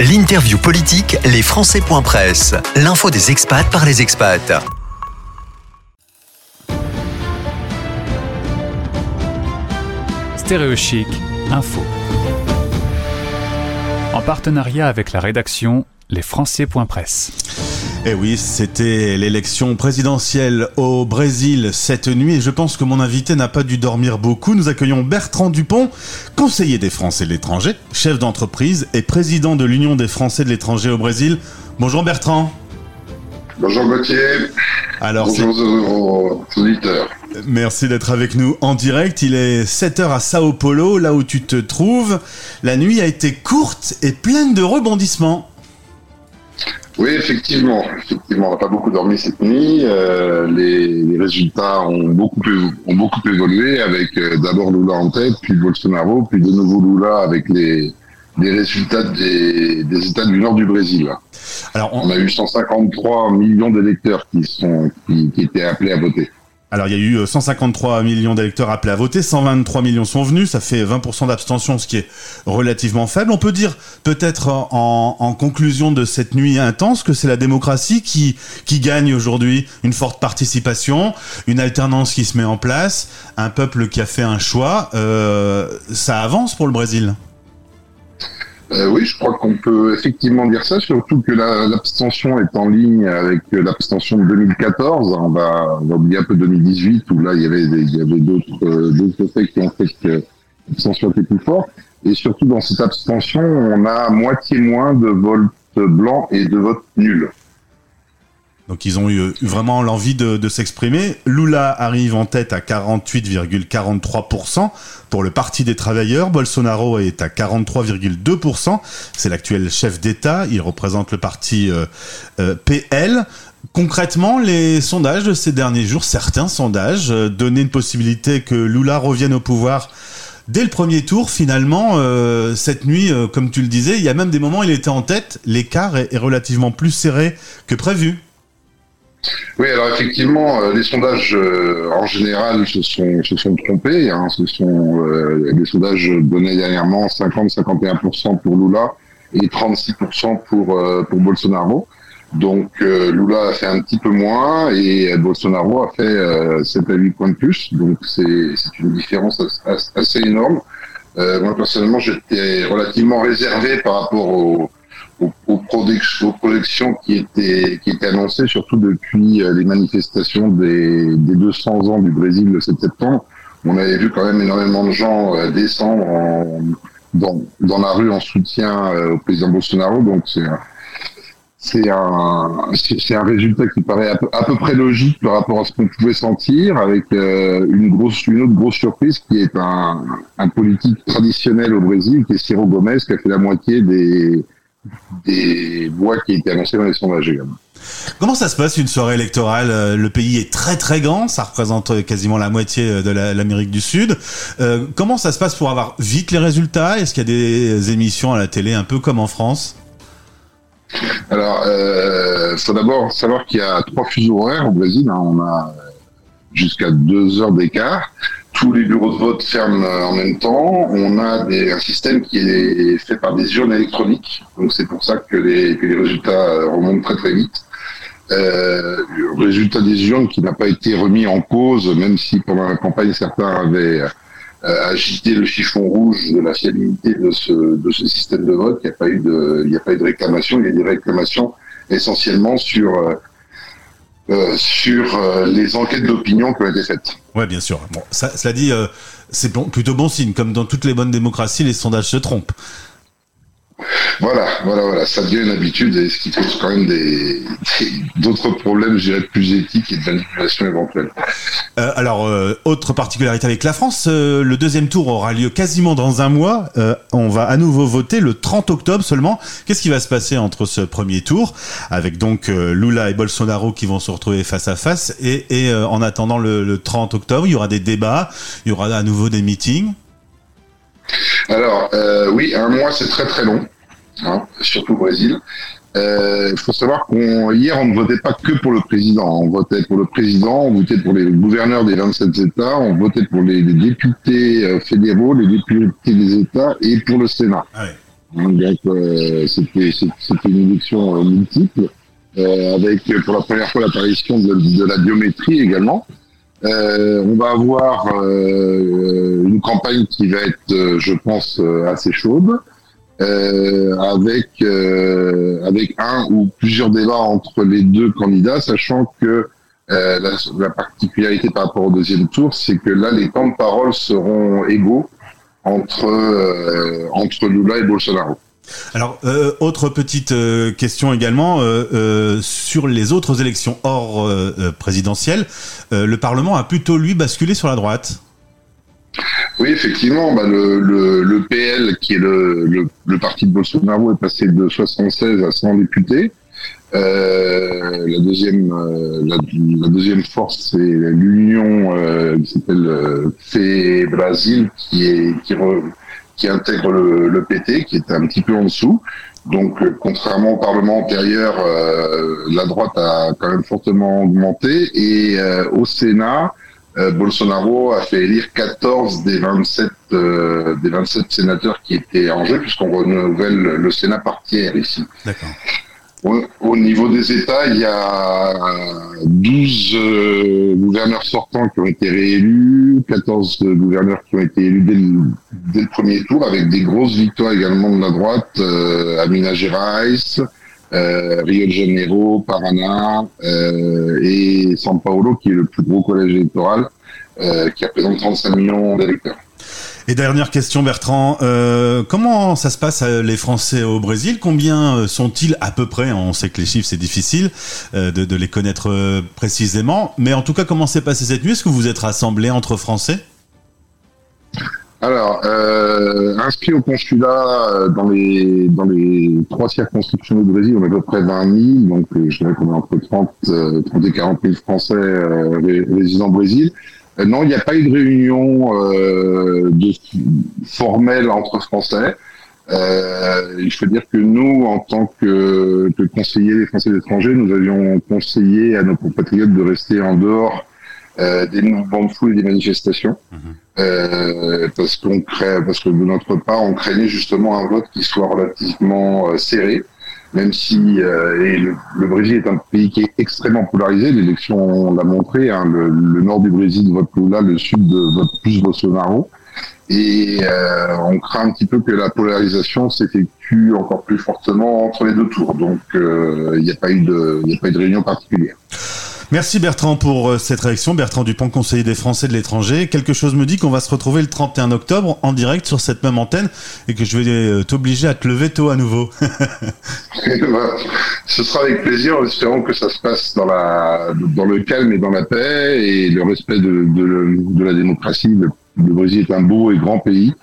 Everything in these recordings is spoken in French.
L'interview politique, les Presse. L'info des expats par les expats. Stéréochic, info. En partenariat avec la rédaction, les Presse. Eh oui, c'était l'élection présidentielle au Brésil cette nuit et je pense que mon invité n'a pas dû dormir beaucoup. Nous accueillons Bertrand Dupont, conseiller des Français de l'étranger, chef d'entreprise et président de l'Union des Français de l'étranger au Brésil. Bonjour Bertrand. Bonjour Gauthier. Alors, Bonjour aux auditeurs. Merci d'être avec nous en direct. Il est 7h à Sao Paulo, là où tu te trouves. La nuit a été courte et pleine de rebondissements. Oui, effectivement. Effectivement, on n'a pas beaucoup dormi cette nuit. Euh, les, résultats ont beaucoup, ont beaucoup évolué avec euh, d'abord Lula en tête, puis Bolsonaro, puis de nouveau Lula avec les, les résultats des, des États du nord du Brésil. Alors, on... a eu 153 millions d'électeurs qui sont qui, qui étaient appelés à voter. Alors il y a eu 153 euh, millions d'électeurs appelés à voter, 123 millions sont venus, ça fait 20% d'abstention, ce qui est relativement faible. On peut dire peut-être en, conclusion de cette nuit intense que c'est la démocratie qui, qui gagne aujourd'hui une forte participation, une alternance qui se met en place, un peuple qui a fait un choix. Euh, ça avance pour le Brésil. Euh, oui, je crois qu'on peut effectivement dire ça, surtout que l'abstention est en ligne avec l'abstention de 2014. On va, on va oublier un peu 2018 où là il y avait il y avait d'autres euh, d'autres faits qui ont fait que l'abstention était plus forte. Et surtout dans cette abstention, on a moitié moins de votes blancs et de votes nuls. Donc ils ont eu vraiment l'envie de, s'exprimer. Lula arrive en tête à 48,43% pour le Parti des travailleurs. Bolsonaro est à 43,2%. C'est l'actuel chef d'État. Il représente le parti euh, euh, PL. Concrètement, les sondages de ces derniers jours, certains sondages, euh, donnaient une possibilité que Lula revienne au pouvoir dès le premier tour, finalement, cette nuit, comme tu le disais, il y a même des moments où il était en tête. L'écart est relativement plus serré que prévu. Oui, alors effectivement, euh, les sondages euh, en général se sont, se sont trompés. Hein. Ce sont euh, les sondages donnaient dernièrement 50-51% pour Lula et 36% pour, pour Bolsonaro. Donc Lula a fait un petit peu moins et Bolsonaro a fait 7 à 8 points de plus. Donc c'est une différence assez énorme. moi personnellement, j'étais relativement réservé par rapport au aux, aux, projections qui étaient, qui étaient annoncées, surtout depuis euh, les manifestations des, des 200 ans du Brésil le 7 septembre. On avait vu quand même énormément de gens euh, descendre en, dans, dans la rue en soutien euh, au président Bolsonaro. Donc c'est c'est un, c'est un résultat qui paraît à peu, à peu, près logique par rapport à ce qu'on pouvait sentir, avec une grosse, une autre grosse surprise qui est un, un politique traditionnel au Brésil, qui est Ciro Gomes, qui a fait la moitié des, des voix qui étaient annoncées dans les sondages également. Comment ça se passe une soirée électorale euh, Le pays est très très grand, ça représente euh, quasiment la moitié euh, de l'Amérique du Sud. comment ça se passe pour avoir vite les résultats? Est-ce qu'il y a des émissions à la télé un peu comme en France? Alors, il faut d'abord savoir qu'il y a trois fuseaux horaires au Brésil. Hein. On a jusqu'à deux heures d'écart tous les bureaux de vote ferment euh, en même temps. On a un système qui est fait par des urnes électroniques. Donc c'est pour ça que les, résultats euh, remontent très très vite. Euh, le résultat des urnes qui n'a pas été remis en cause, même si pendant la campagne certains avaient euh, agité le chiffon rouge de la fiabilité de ce, système de vote. Il n'y a pas eu de, il n'y a pas eu de réclamation. Il y a des réclamations essentiellement sur euh, sur euh, les enquêtes d'opinion qui ont été faites. Ouais, bien sûr. Bon, ça, cela dit, euh, c'est plutôt bon signe. Comme dans toutes les bonnes démocraties, les sondages se trompent. Voilà, voilà, voilà, ça devient une habitude et ce qui pose quand même des d'autres problèmes, je dirais, plus éthiques et de manipulation éventuelle. Euh, alors, euh, autre particularité avec la France, euh, le deuxième tour aura lieu quasiment dans un mois. on va à nouveau voter le 30 octobre seulement. Qu'est-ce qui va se passer entre ce premier tour, avec donc Lula et Bolsonaro qui vont se retrouver face à face, et, et en attendant le, le 30 octobre, il y aura des débats, il y aura à nouveau des meetings? Alors, euh, oui, un mois, c'est très très long, hein, surtout au Brésil. Euh, il faut savoir qu'hier, on ne votait pas que pour le président. On votait pour le président, on votait pour les gouverneurs des 27 États, on votait pour les, députés euh, fédéraux, les députés des États et pour le Sénat. Ah Hein, donc c'était une élection multiple, avec pour la première fois l'apparition de, de, la biométrie également. on va avoir une campagne qui va être, je pense, assez chaude. Euh, avec euh, avec un ou plusieurs débats entre les deux candidats, sachant que euh, la, la, particularité par rapport au deuxième tour, c'est que là, les temps de parole seront égaux entre entre Lula et Bolsonaro. Alors, euh, autre petite question également sur les autres élections hors présidentielles, le Parlement a plutôt lui basculé sur la droite. Oui, effectivement, bah, le, le, le, PL, qui est le, le, le, parti de Bolsonaro, est passé de 76 à 100 députés. Euh, la deuxième, euh, la, deuxième force, c'est l'Union euh, qui s'appelle euh, FE Brasil, qui est qui, qui intègre le, le, PT, qui est un petit peu en dessous. Donc, euh, contrairement au Parlement antérieur, la droite a quand même fortement augmenté. Et au Sénat, euh, Bolsonaro a fait élire 14 des 27 euh, des 27 sénateurs qui étaient en jeu puisqu'on renouvelle le Sénat par tiers ici. D'accord. Au, niveau des États, il y a 12 euh, gouverneurs sortants qui ont été réélus, 14 gouverneurs qui ont été élus dès le, dès le premier tour, avec des grosses victoires également de la droite, euh, Amina Gerais, euh, Rio de Janeiro, Paraná euh, et São Paulo, qui est le plus gros collège électoral, euh, qui représente 35 millions d'électeurs. Et dernière question, Bertrand, comment ça se passe les Français au Brésil? Combien sont-ils à peu près? On sait que les chiffres c'est difficile de, les connaître précisément, mais en tout cas, comment s'est passé cette nuit? Est-ce que vous êtes rassemblés entre Français? Alors, euh, inscrit au consulat euh, dans les dans les trois circonscriptions du Brésil, on a à peu près 20 000, donc euh, je dirais qu'on est entre 30, 30 et 40 000 Français résidant au Brésil. non, il n'y a pas eu de réunion de, formelle entre Français. il faut dire que nous, en tant que, que conseillers des Français d'étrangers, nous avions conseillé à nos compatriotes de rester en dehors euh, des mouvements de foule et des manifestations, mhm. euh, parce qu'on crée, parce que de notre part, on craignait justement un vote qui soit relativement euh, serré, même si et le, Brésil est un pays qui est extrêmement polarisé. L'élection l'a montré. Hein, le, nord du Brésil vote Lula, le sud vote plus Bolsonaro. Et on craint un petit peu que la polarisation s'effectue encore plus fortement entre les deux tours. Donc il n'y a pas eu de, il n'y a pas eu de réunion particulière. Merci Bertrand pour euh, cette réaction. Bertrand Dupont, conseiller des Français de l'étranger. Quelque chose me dit qu'on va se retrouver le 31 octobre en direct sur cette même antenne et que je vais euh, t'obliger à te lever tôt à nouveau. Ce sera avec plaisir, en espérant que ça se passe dans, la, dans le calme et dans la paix et le respect de, la démocratie. Le Brésil est un beau et grand pays.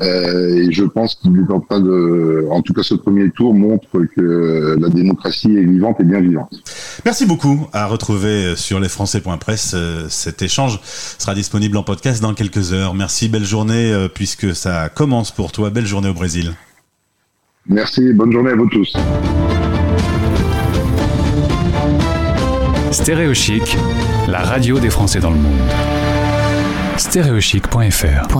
Euh, et je pense qu'il est en train de, en tout cas ce premier tour montre que la démocratie est vivante et bien vivante. Merci beaucoup. À retrouver sur lesfrançais.press. Euh, cet échange sera disponible en podcast dans quelques heures. Merci, belle journée euh, puisque ça commence pour toi. Belle journée au Brésil. Merci, bonne journée à vous tous. Stéréochic, la radio des Français dans le monde. Stéréochic.fr.